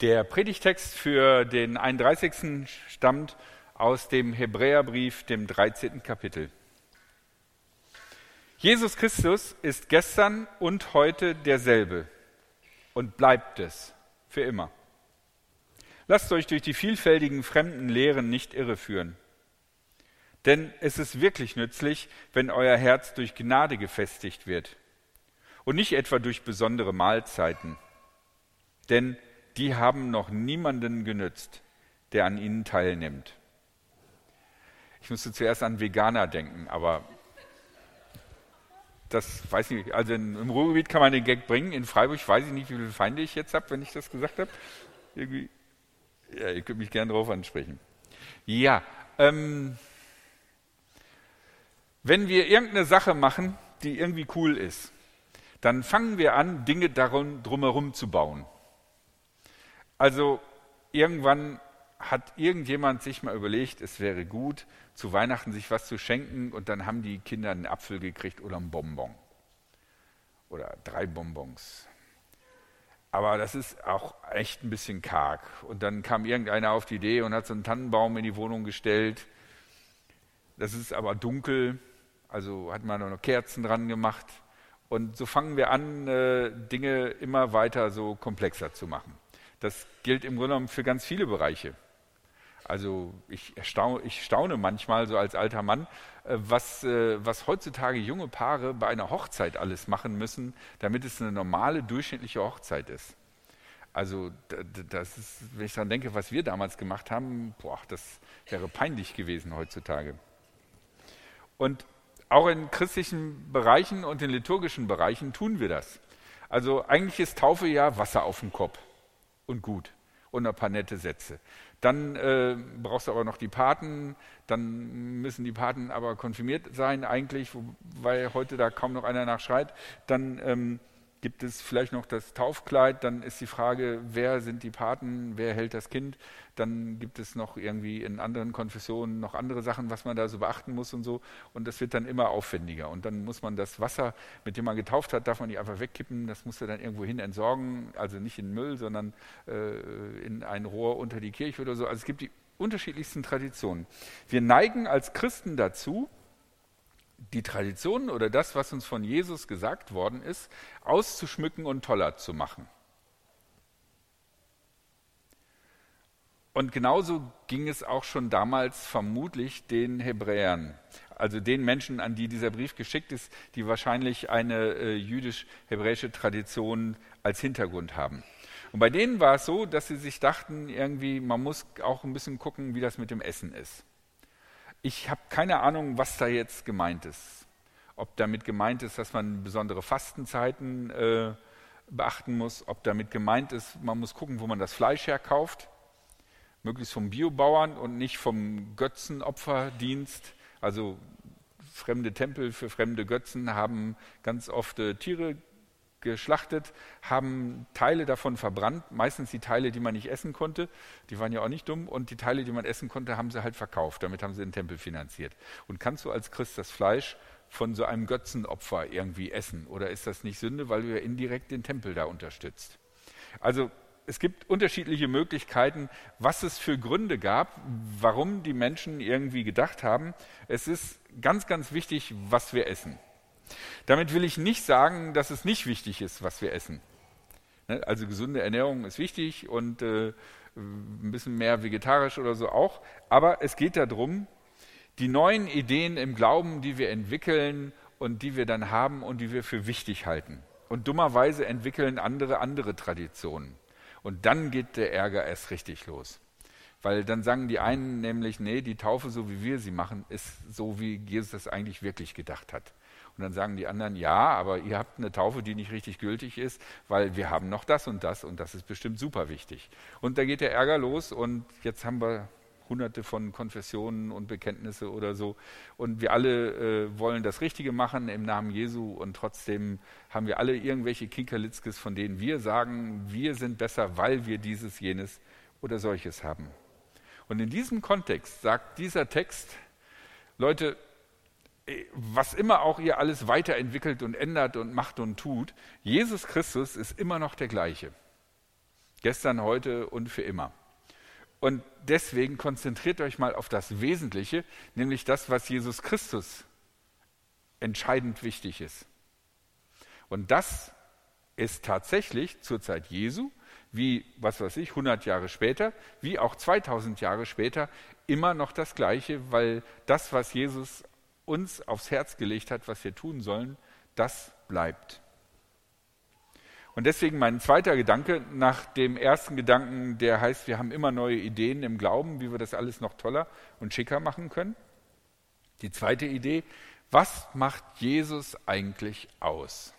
Der Predigtext für den 31. stammt aus dem Hebräerbrief, dem 13. Kapitel. Jesus Christus ist gestern und heute derselbe und bleibt es für immer. Lasst euch durch die vielfältigen fremden Lehren nicht irreführen. Denn es ist wirklich nützlich, wenn euer Herz durch Gnade gefestigt wird und nicht etwa durch besondere Mahlzeiten. Denn die haben noch niemanden genützt, der an ihnen teilnimmt. Ich musste zuerst an Veganer denken, aber das weiß ich nicht. Also im Ruhrgebiet kann man den Gag bringen. In Freiburg weiß ich nicht, wie viele Feinde ich jetzt habe, wenn ich das gesagt habe. Irgendwie, ja, ihr könnt mich gerne darauf ansprechen. Ja, ähm, wenn wir irgendeine Sache machen, die irgendwie cool ist, dann fangen wir an, Dinge darum, drumherum zu bauen. Also irgendwann hat irgendjemand sich mal überlegt, es wäre gut, zu Weihnachten sich was zu schenken und dann haben die Kinder einen Apfel gekriegt oder einen Bonbon. Oder drei Bonbons. Aber das ist auch echt ein bisschen karg. Und dann kam irgendeiner auf die Idee und hat so einen Tannenbaum in die Wohnung gestellt. Das ist aber dunkel, also hat man noch Kerzen dran gemacht. Und so fangen wir an, äh, Dinge immer weiter so komplexer zu machen. Das gilt im Grunde genommen für ganz viele Bereiche. Also ich, erstaune, ich staune manchmal so als alter Mann, äh, was, äh, was heutzutage junge Paare bei einer Hochzeit alles machen müssen, damit es eine normale, durchschnittliche Hochzeit ist. Also das ist, wenn ich daran denke, was wir damals gemacht haben, boah, das wäre peinlich gewesen heutzutage. Und auch in christlichen Bereichen und in liturgischen Bereichen tun wir das. Also eigentlich ist Taufe ja Wasser auf dem Kopf und gut und ein paar nette Sätze. Dann äh, brauchst du aber noch die Paten, dann müssen die Paten aber konfirmiert sein eigentlich, weil heute da kaum noch einer nachschreit. Dann ähm, gibt es vielleicht noch das Taufkleid, dann ist die Frage, wer sind die Paten, wer hält das Kind, dann gibt es noch irgendwie in anderen Konfessionen noch andere Sachen, was man da so beachten muss und so. Und das wird dann immer aufwendiger. Und dann muss man das Wasser, mit dem man getauft hat, darf man nicht einfach wegkippen, das muss er dann irgendwo hin entsorgen, also nicht in Müll, sondern äh, in ein Rohr unter die Kirche oder so. Also es gibt die unterschiedlichsten Traditionen. Wir neigen als Christen dazu, die Traditionen oder das, was uns von Jesus gesagt worden ist, auszuschmücken und toller zu machen. Und genauso ging es auch schon damals vermutlich den Hebräern, also den Menschen, an die dieser Brief geschickt ist, die wahrscheinlich eine äh, jüdisch-hebräische Tradition als Hintergrund haben. Und bei denen war es so, dass sie sich dachten, irgendwie, man muss auch ein bisschen gucken, wie das mit dem Essen ist. Ich habe keine Ahnung, was da jetzt gemeint ist. Ob damit gemeint ist, dass man besondere Fastenzeiten äh, beachten muss, ob damit gemeint ist, man muss gucken, wo man das Fleisch herkauft, möglichst vom Biobauern und nicht vom Götzenopferdienst. Also fremde Tempel für fremde Götzen haben ganz oft äh, Tiere geschlachtet, haben Teile davon verbrannt, meistens die Teile, die man nicht essen konnte, die waren ja auch nicht dumm, und die Teile, die man essen konnte, haben sie halt verkauft, damit haben sie den Tempel finanziert. Und kannst du als Christ das Fleisch von so einem Götzenopfer irgendwie essen? Oder ist das nicht Sünde, weil du ja indirekt den Tempel da unterstützt? Also es gibt unterschiedliche Möglichkeiten, was es für Gründe gab, warum die Menschen irgendwie gedacht haben, es ist ganz, ganz wichtig, was wir essen. Damit will ich nicht sagen, dass es nicht wichtig ist, was wir essen. Ne, also gesunde Ernährung ist wichtig und äh, ein bisschen mehr vegetarisch oder so auch. Aber es geht darum, die neuen Ideen im Glauben, die wir entwickeln und die wir dann haben und die wir für wichtig halten. Und dummerweise entwickeln andere andere Traditionen. Und dann geht der Ärger erst richtig los. Weil dann sagen die einen nämlich, nee, die Taufe, so wie wir sie machen, ist so, wie Jesus das eigentlich wirklich gedacht hat. Und dann sagen die anderen, ja, aber ihr habt eine Taufe, die nicht richtig gültig ist, weil wir haben noch das und das und das ist bestimmt super wichtig. Und da geht der Ärger los und jetzt haben wir hunderte von Konfessionen und Bekenntnisse oder so. Und wir alle äh, wollen das Richtige machen im Namen Jesu und trotzdem haben wir alle irgendwelche Kinkerlitzkes, von denen wir sagen, wir sind besser, weil wir dieses, jenes oder solches haben. Und in diesem Kontext sagt dieser Text, Leute, was immer auch ihr alles weiterentwickelt und ändert und macht und tut, Jesus Christus ist immer noch der gleiche. Gestern, heute und für immer. Und deswegen konzentriert euch mal auf das Wesentliche, nämlich das, was Jesus Christus entscheidend wichtig ist. Und das ist tatsächlich zur Zeit Jesu, wie, was weiß ich, 100 Jahre später, wie auch 2000 Jahre später, immer noch das Gleiche, weil das, was Jesus uns aufs Herz gelegt hat, was wir tun sollen, das bleibt. Und deswegen mein zweiter Gedanke nach dem ersten Gedanken, der heißt, wir haben immer neue Ideen im Glauben, wie wir das alles noch toller und schicker machen können. Die zweite Idee, was macht Jesus eigentlich aus?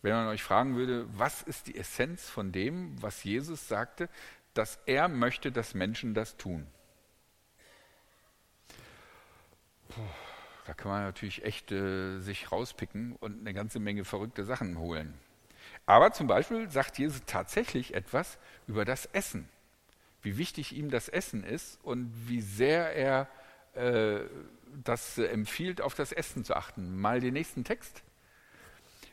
Wenn man euch fragen würde, was ist die Essenz von dem, was Jesus sagte, dass er möchte, dass Menschen das tun? Da kann man natürlich echt äh, sich rauspicken und eine ganze Menge verrückte Sachen holen. Aber zum Beispiel sagt Jesus tatsächlich etwas über das Essen. Wie wichtig ihm das Essen ist und wie sehr er äh, das empfiehlt, auf das Essen zu achten. Mal den nächsten Text.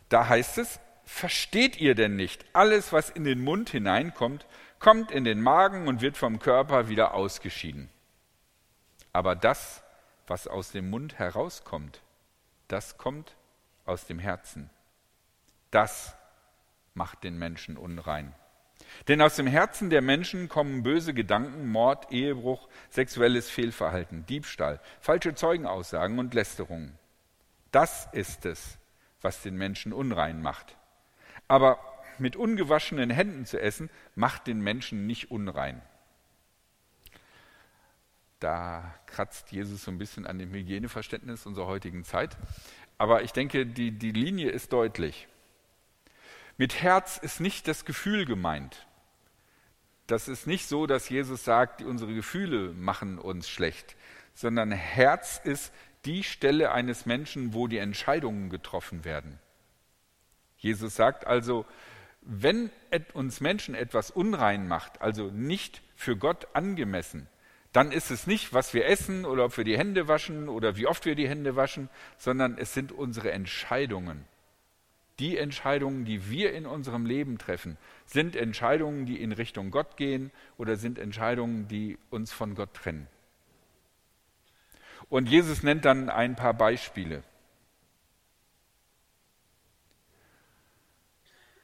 Da heißt es, versteht ihr denn nicht, alles, was in den Mund hineinkommt, kommt in den Magen und wird vom Körper wieder ausgeschieden. Aber das, was aus dem Mund herauskommt, das kommt aus dem Herzen. Das macht den Menschen unrein. Denn aus dem Herzen der Menschen kommen böse Gedanken, Mord, Ehebruch, sexuelles Fehlverhalten, Diebstahl, falsche Zeugenaussagen und Lästerungen. Das ist es, was den Menschen unrein macht. Aber mit ungewaschenen Händen zu essen, macht den Menschen nicht unrein. Da kratzt Jesus so ein bisschen an dem Hygieneverständnis unserer heutigen Zeit. Aber ich denke, die, die Linie ist deutlich. Mit Herz ist nicht das Gefühl gemeint. Das ist nicht so, dass Jesus sagt, unsere Gefühle machen uns schlecht, sondern Herz ist die Stelle eines Menschen, wo die Entscheidungen getroffen werden. Jesus sagt also, wenn uns Menschen etwas unrein macht, also nicht für Gott angemessen, dann ist es nicht, was wir essen oder ob wir die Hände waschen oder wie oft wir die Hände waschen, sondern es sind unsere Entscheidungen. Die Entscheidungen, die wir in unserem Leben treffen, sind Entscheidungen, die in Richtung Gott gehen oder sind Entscheidungen, die uns von Gott trennen. Und Jesus nennt dann ein paar Beispiele.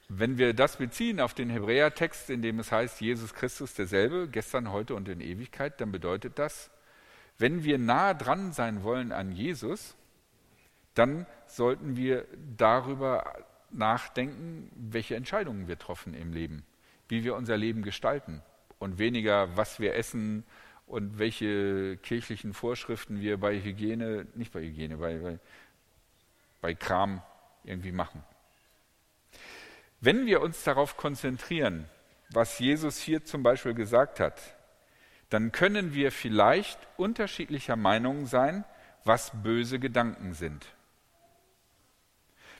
Wenn wir das beziehen auf den Hebräertext, in dem es heißt, Jesus Christus derselbe, gestern, heute und in Ewigkeit, dann bedeutet das, wenn wir nah dran sein wollen an Jesus, dann sollten wir darüber nachdenken, welche Entscheidungen wir treffen im Leben, wie wir unser Leben gestalten und weniger, was wir essen und welche kirchlichen Vorschriften wir bei Hygiene, nicht bei Hygiene, bei, bei, bei Kram irgendwie machen. Wenn wir uns darauf konzentrieren, was Jesus hier zum Beispiel gesagt hat, dann können wir vielleicht unterschiedlicher Meinung sein, was böse Gedanken sind.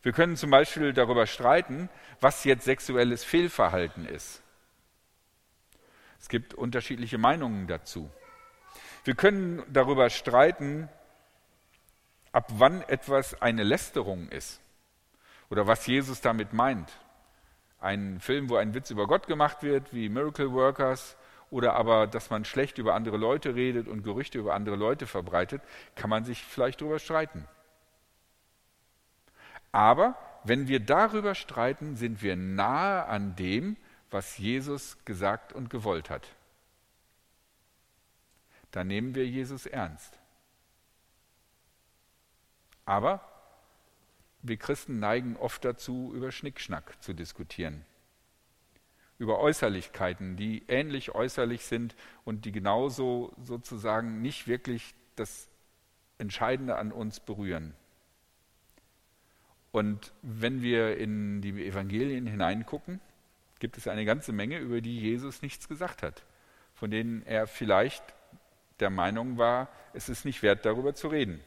Wir können zum Beispiel darüber streiten, was jetzt sexuelles Fehlverhalten ist. Es gibt unterschiedliche Meinungen dazu. Wir können darüber streiten, ab wann etwas eine Lästerung ist oder was Jesus damit meint ein Film, wo ein Witz über Gott gemacht wird, wie Miracle Workers, oder aber, dass man schlecht über andere Leute redet und Gerüchte über andere Leute verbreitet, kann man sich vielleicht darüber streiten. Aber wenn wir darüber streiten, sind wir nahe an dem, was Jesus gesagt und gewollt hat. Da nehmen wir Jesus ernst. Aber wir Christen neigen oft dazu, über Schnickschnack zu diskutieren. Über Äußerlichkeiten, die ähnlich äußerlich sind und die genauso sozusagen nicht wirklich das Entscheidende an uns berühren. Und wenn wir in die Evangelien hineingucken, gibt es eine ganze Menge, über die Jesus nichts gesagt hat, von denen er vielleicht der Meinung war, es ist nicht wert, darüber zu reden.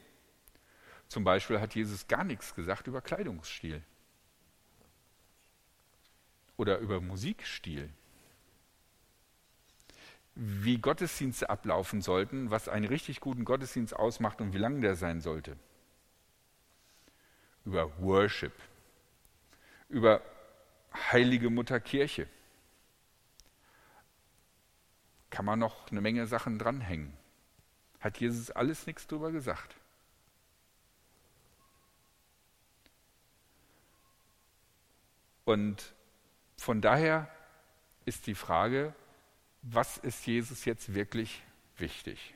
Zum Beispiel hat Jesus gar nichts gesagt über Kleidungsstil oder über Musikstil. Wie Gottesdienste ablaufen sollten, was einen richtig guten Gottesdienst ausmacht und wie lang der sein sollte. Über Worship. Über heilige Mutter Kirche. Kann man noch eine Menge Sachen dranhängen. Hat Jesus alles nichts drüber gesagt. Und von daher ist die Frage, was ist Jesus jetzt wirklich wichtig?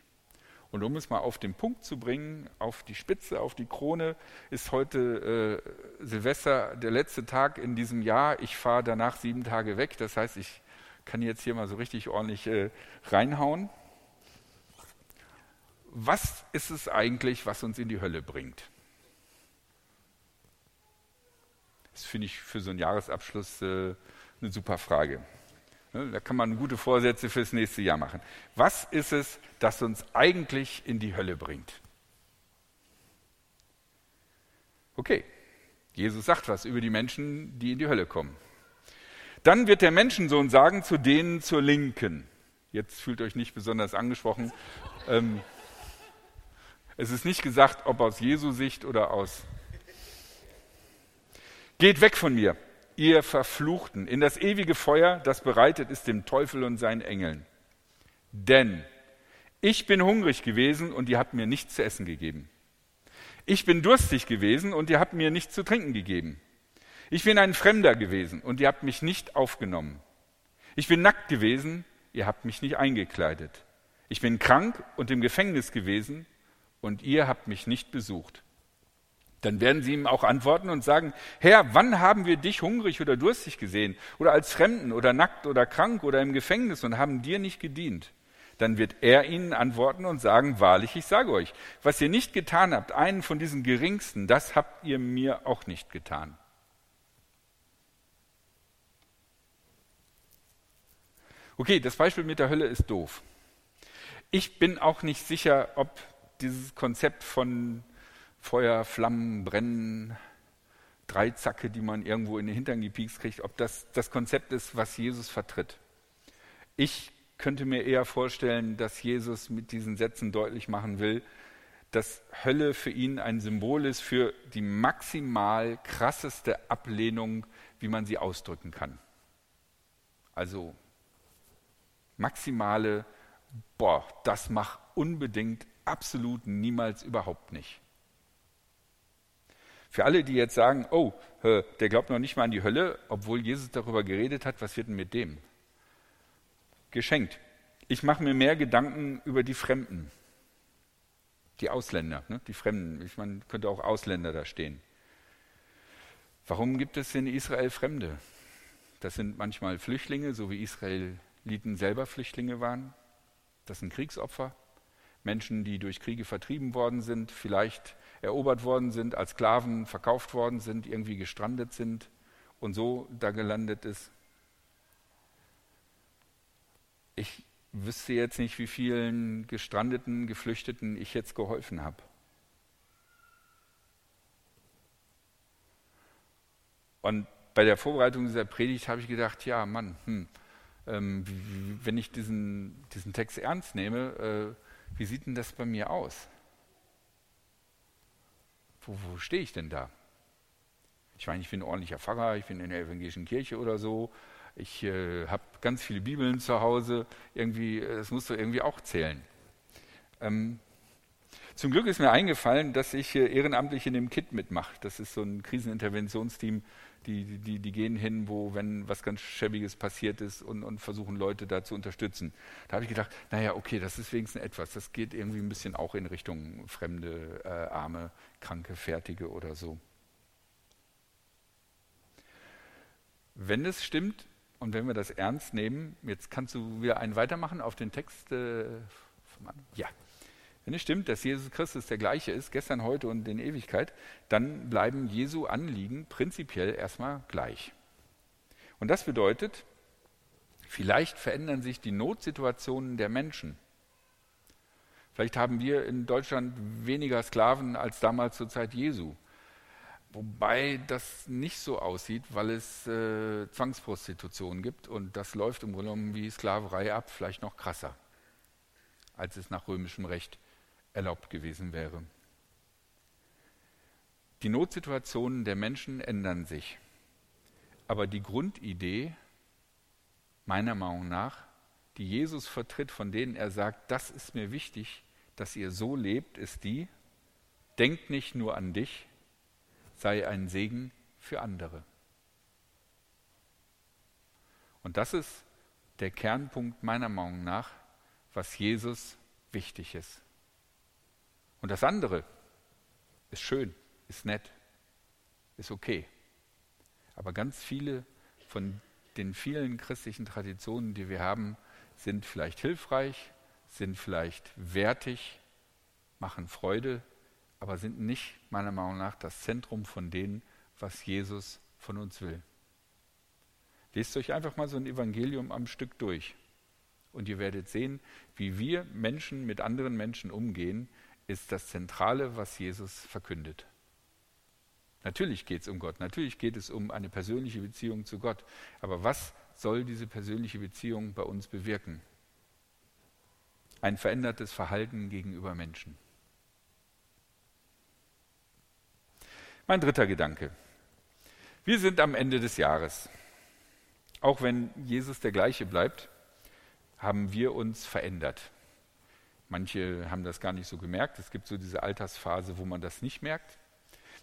Und um es mal auf den Punkt zu bringen, auf die Spitze, auf die Krone, ist heute äh, Silvester der letzte Tag in diesem Jahr. Ich fahre danach sieben Tage weg. Das heißt, ich kann jetzt hier mal so richtig ordentlich äh, reinhauen. Was ist es eigentlich, was uns in die Hölle bringt? Das finde ich für so einen Jahresabschluss äh, eine super Frage. Ne, da kann man gute Vorsätze fürs nächste Jahr machen. Was ist es, das uns eigentlich in die Hölle bringt? Okay, Jesus sagt was über die Menschen, die in die Hölle kommen. Dann wird der Menschensohn sagen zu denen zur Linken. Jetzt fühlt euch nicht besonders angesprochen. Ähm, es ist nicht gesagt, ob aus Jesu Sicht oder aus. Geht weg von mir, ihr Verfluchten, in das ewige Feuer, das bereitet ist dem Teufel und seinen Engeln. Denn ich bin hungrig gewesen und ihr habt mir nichts zu essen gegeben. Ich bin durstig gewesen und ihr habt mir nichts zu trinken gegeben. Ich bin ein Fremder gewesen und ihr habt mich nicht aufgenommen. Ich bin nackt gewesen, ihr habt mich nicht eingekleidet. Ich bin krank und im Gefängnis gewesen und ihr habt mich nicht besucht. Dann werden sie ihm auch antworten und sagen, Herr, wann haben wir dich hungrig oder durstig gesehen oder als Fremden oder nackt oder krank oder im Gefängnis und haben dir nicht gedient? Dann wird er ihnen antworten und sagen, wahrlich, ich sage euch, was ihr nicht getan habt, einen von diesen geringsten, das habt ihr mir auch nicht getan. Okay, das Beispiel mit der Hölle ist doof. Ich bin auch nicht sicher, ob dieses Konzept von Feuer, Flammen, Brennen, Dreizacke, die man irgendwo in den Hintern gepiekst kriegt, ob das das Konzept ist, was Jesus vertritt. Ich könnte mir eher vorstellen, dass Jesus mit diesen Sätzen deutlich machen will, dass Hölle für ihn ein Symbol ist für die maximal krasseste Ablehnung, wie man sie ausdrücken kann. Also maximale, boah, das macht unbedingt absolut niemals überhaupt nicht. Für alle, die jetzt sagen, oh, der glaubt noch nicht mal an die Hölle, obwohl Jesus darüber geredet hat, was wird denn mit dem? Geschenkt. Ich mache mir mehr Gedanken über die Fremden, die Ausländer, ne? die Fremden. Ich meine, könnte auch Ausländer da stehen. Warum gibt es in Israel Fremde? Das sind manchmal Flüchtlinge, so wie Israeliten selber Flüchtlinge waren. Das sind Kriegsopfer, Menschen, die durch Kriege vertrieben worden sind, vielleicht erobert worden sind, als Sklaven verkauft worden sind, irgendwie gestrandet sind und so da gelandet ist. Ich wüsste jetzt nicht, wie vielen gestrandeten, Geflüchteten ich jetzt geholfen habe. Und bei der Vorbereitung dieser Predigt habe ich gedacht, ja, Mann, hm, ähm, wenn ich diesen, diesen Text ernst nehme, äh, wie sieht denn das bei mir aus? Wo, wo stehe ich denn da? Ich meine, ich bin ein ordentlicher Pfarrer, ich bin in der evangelischen Kirche oder so. Ich äh, habe ganz viele Bibeln zu Hause. Irgendwie, das muss doch irgendwie auch zählen. Ähm, zum Glück ist mir eingefallen, dass ich äh, ehrenamtlich in dem KIT mitmache. Das ist so ein Kriseninterventionsteam die, die, die gehen hin, wo, wenn was ganz Schäbiges passiert ist und, und versuchen Leute da zu unterstützen. Da habe ich gedacht, naja, okay, das ist wenigstens etwas. Das geht irgendwie ein bisschen auch in Richtung fremde, äh, arme, kranke, fertige oder so. Wenn es stimmt und wenn wir das ernst nehmen, jetzt kannst du wieder einen weitermachen auf den Text. Äh, ja. Wenn es stimmt, dass Jesus Christus der gleiche ist, gestern, heute und in Ewigkeit, dann bleiben Jesu Anliegen prinzipiell erstmal gleich. Und das bedeutet, vielleicht verändern sich die Notsituationen der Menschen. Vielleicht haben wir in Deutschland weniger Sklaven als damals zur Zeit Jesu. Wobei das nicht so aussieht, weil es äh, Zwangsprostitution gibt und das läuft im Grunde genommen wie Sklaverei ab, vielleicht noch krasser, als es nach römischem Recht erlaubt gewesen wäre. Die Notsituationen der Menschen ändern sich. aber die Grundidee, meiner Meinung nach, die Jesus vertritt, von denen er sagt, das ist mir wichtig, dass ihr so lebt, ist die, denk nicht nur an dich, sei ein Segen für andere. Und das ist der Kernpunkt meiner Meinung nach, was Jesus wichtig ist. Und das andere ist schön, ist nett, ist okay. Aber ganz viele von den vielen christlichen Traditionen, die wir haben, sind vielleicht hilfreich, sind vielleicht wertig, machen Freude, aber sind nicht meiner Meinung nach das Zentrum von dem, was Jesus von uns will. Lest euch einfach mal so ein Evangelium am Stück durch und ihr werdet sehen, wie wir Menschen mit anderen Menschen umgehen, ist das Zentrale, was Jesus verkündet. Natürlich geht es um Gott, natürlich geht es um eine persönliche Beziehung zu Gott. Aber was soll diese persönliche Beziehung bei uns bewirken? Ein verändertes Verhalten gegenüber Menschen. Mein dritter Gedanke. Wir sind am Ende des Jahres. Auch wenn Jesus der gleiche bleibt, haben wir uns verändert. Manche haben das gar nicht so gemerkt. Es gibt so diese Altersphase, wo man das nicht merkt.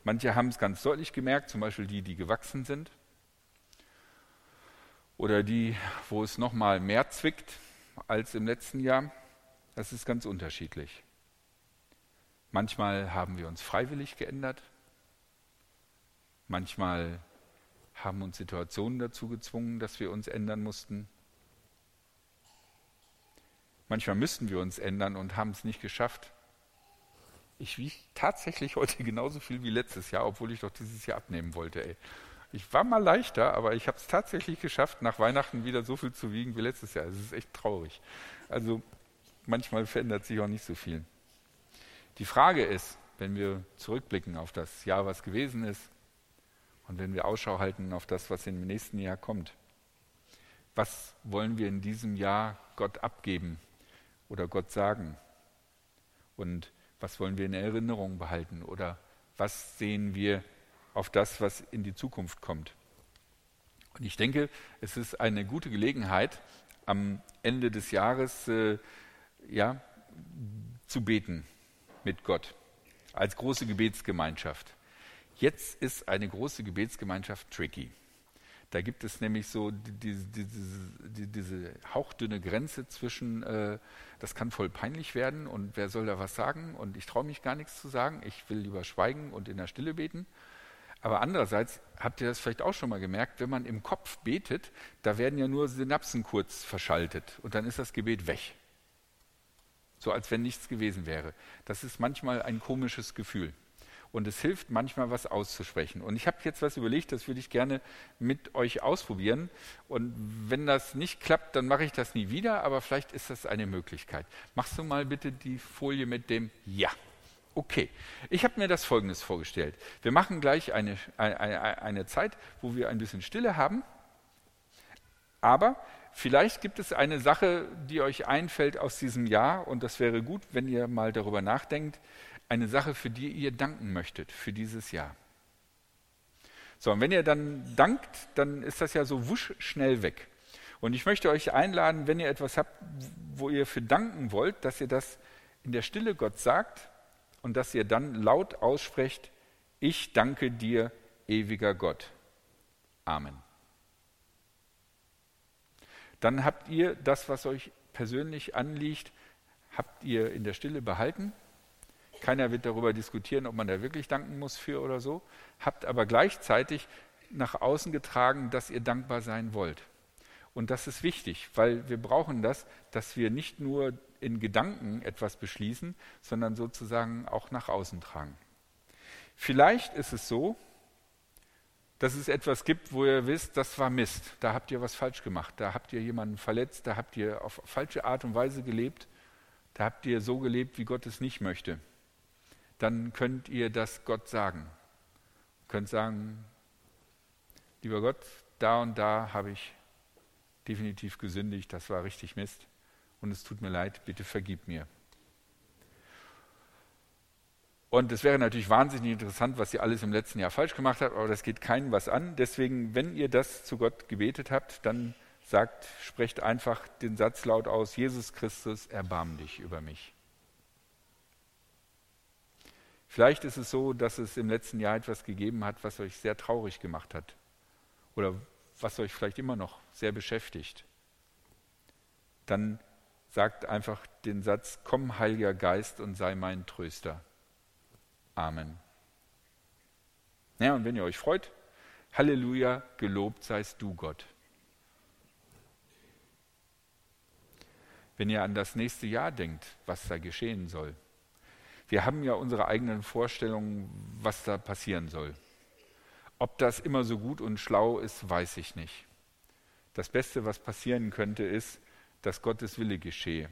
Manche haben es ganz deutlich gemerkt, zum Beispiel die, die gewachsen sind. Oder die, wo es noch mal mehr zwickt als im letzten Jahr. Das ist ganz unterschiedlich. Manchmal haben wir uns freiwillig geändert. Manchmal haben uns Situationen dazu gezwungen, dass wir uns ändern mussten. Manchmal müssten wir uns ändern und haben es nicht geschafft. Ich wiege tatsächlich heute genauso viel wie letztes Jahr, obwohl ich doch dieses Jahr abnehmen wollte. Ey. Ich war mal leichter, aber ich habe es tatsächlich geschafft, nach Weihnachten wieder so viel zu wiegen wie letztes Jahr. Es ist echt traurig. Also manchmal verändert sich auch nicht so viel. Die Frage ist, wenn wir zurückblicken auf das Jahr, was gewesen ist, und wenn wir Ausschau halten auf das, was im nächsten Jahr kommt, was wollen wir in diesem Jahr Gott abgeben oder Gott sagen? Und was wollen wir in Erinnerung behalten? Oder was sehen wir auf das, was in die Zukunft kommt? Und ich denke, es ist eine gute Gelegenheit, am Ende des Jahres äh, ja, zu beten mit Gott als große Gebetsgemeinschaft. Jetzt ist eine große Gebetsgemeinschaft tricky. Da gibt es nämlich so diese, diese, diese hauchdünne Grenze zwischen, äh, das kann voll peinlich werden und wer soll da was sagen und ich traue mich gar nichts zu sagen, ich will lieber schweigen und in der Stille beten. Aber andererseits habt ihr das vielleicht auch schon mal gemerkt, wenn man im Kopf betet, da werden ja nur Synapsen kurz verschaltet und dann ist das Gebet weg. So als wenn nichts gewesen wäre. Das ist manchmal ein komisches Gefühl und es hilft manchmal, was auszusprechen. Und ich habe jetzt was überlegt, das würde ich gerne mit euch ausprobieren. Und wenn das nicht klappt, dann mache ich das nie wieder, aber vielleicht ist das eine Möglichkeit. Machst du mal bitte die Folie mit dem Ja. Okay, ich habe mir das Folgendes vorgestellt. Wir machen gleich eine, eine, eine Zeit, wo wir ein bisschen Stille haben, aber vielleicht gibt es eine Sache, die euch einfällt aus diesem Jahr und das wäre gut, wenn ihr mal darüber nachdenkt, eine Sache, für die ihr danken möchtet für dieses Jahr. So, und wenn ihr dann dankt, dann ist das ja so wusch schnell weg. Und ich möchte euch einladen, wenn ihr etwas habt, wo ihr für danken wollt, dass ihr das in der Stille Gott sagt und dass ihr dann laut aussprecht, ich danke dir, ewiger Gott. Amen. Dann habt ihr das, was euch persönlich anliegt, habt ihr in der Stille behalten keiner wird darüber diskutieren, ob man da wirklich danken muss für oder so. Habt aber gleichzeitig nach außen getragen, dass ihr dankbar sein wollt. Und das ist wichtig, weil wir brauchen das, dass wir nicht nur in Gedanken etwas beschließen, sondern sozusagen auch nach außen tragen. Vielleicht ist es so, dass es etwas gibt, wo ihr wisst, das war Mist, da habt ihr was falsch gemacht, da habt ihr jemanden verletzt, da habt ihr auf falsche Art und Weise gelebt, da habt ihr so gelebt, wie Gott es nicht möchte dann könnt ihr das Gott sagen. Ihr könnt sagen, lieber Gott, da und da habe ich definitiv gesündigt, das war richtig Mist und es tut mir leid, bitte vergib mir. Und es wäre natürlich wahnsinnig interessant, was ihr alles im letzten Jahr falsch gemacht habt, aber das geht keinem was an. Deswegen, wenn ihr das zu Gott gebetet habt, dann sagt, sprecht einfach den Satz laut aus, Jesus Christus, erbarm dich über mich. Vielleicht ist es so, dass es im letzten Jahr etwas gegeben hat, was euch sehr traurig gemacht hat oder was euch vielleicht immer noch sehr beschäftigt. Dann sagt einfach den Satz, komm Heiliger Geist und sei mein Tröster. Amen. Ja, und wenn ihr euch freut, Halleluja, gelobt seist du Gott. Wenn ihr an das nächste Jahr denkt, was da geschehen soll. Wir haben ja unsere eigenen Vorstellungen, was da passieren soll. Ob das immer so gut und schlau ist, weiß ich nicht. Das Beste, was passieren könnte, ist, dass Gottes Wille geschehe.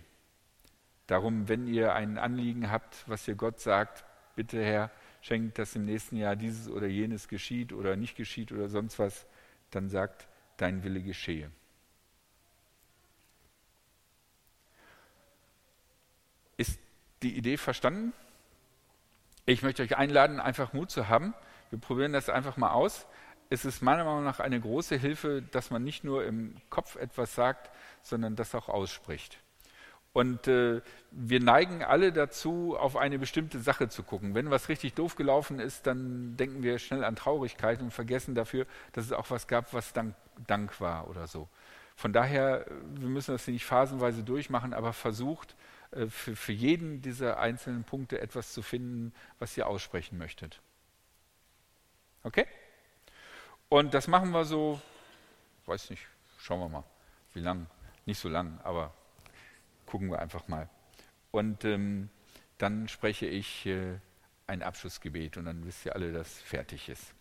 Darum, wenn ihr ein Anliegen habt, was ihr Gott sagt, bitte Herr, schenkt, dass im nächsten Jahr dieses oder jenes geschieht oder nicht geschieht oder sonst was, dann sagt, dein Wille geschehe. Ist die Idee verstanden? Ich möchte euch einladen, einfach Mut zu haben. Wir probieren das einfach mal aus. Es ist meiner Meinung nach eine große Hilfe, dass man nicht nur im Kopf etwas sagt, sondern das auch ausspricht. Und äh, wir neigen alle dazu, auf eine bestimmte Sache zu gucken. Wenn was richtig doof gelaufen ist, dann denken wir schnell an Traurigkeit und vergessen dafür, dass es auch was gab, was Dank, Dank war oder so. Von daher, wir müssen das nicht phasenweise durchmachen, aber versucht, für, für jeden dieser einzelnen Punkte etwas zu finden, was ihr aussprechen möchtet. Okay? Und das machen wir so, weiß nicht, schauen wir mal, wie lang. Nicht so lang, aber gucken wir einfach mal. Und ähm, dann spreche ich äh, ein Abschlussgebet und dann wisst ihr alle, dass fertig ist.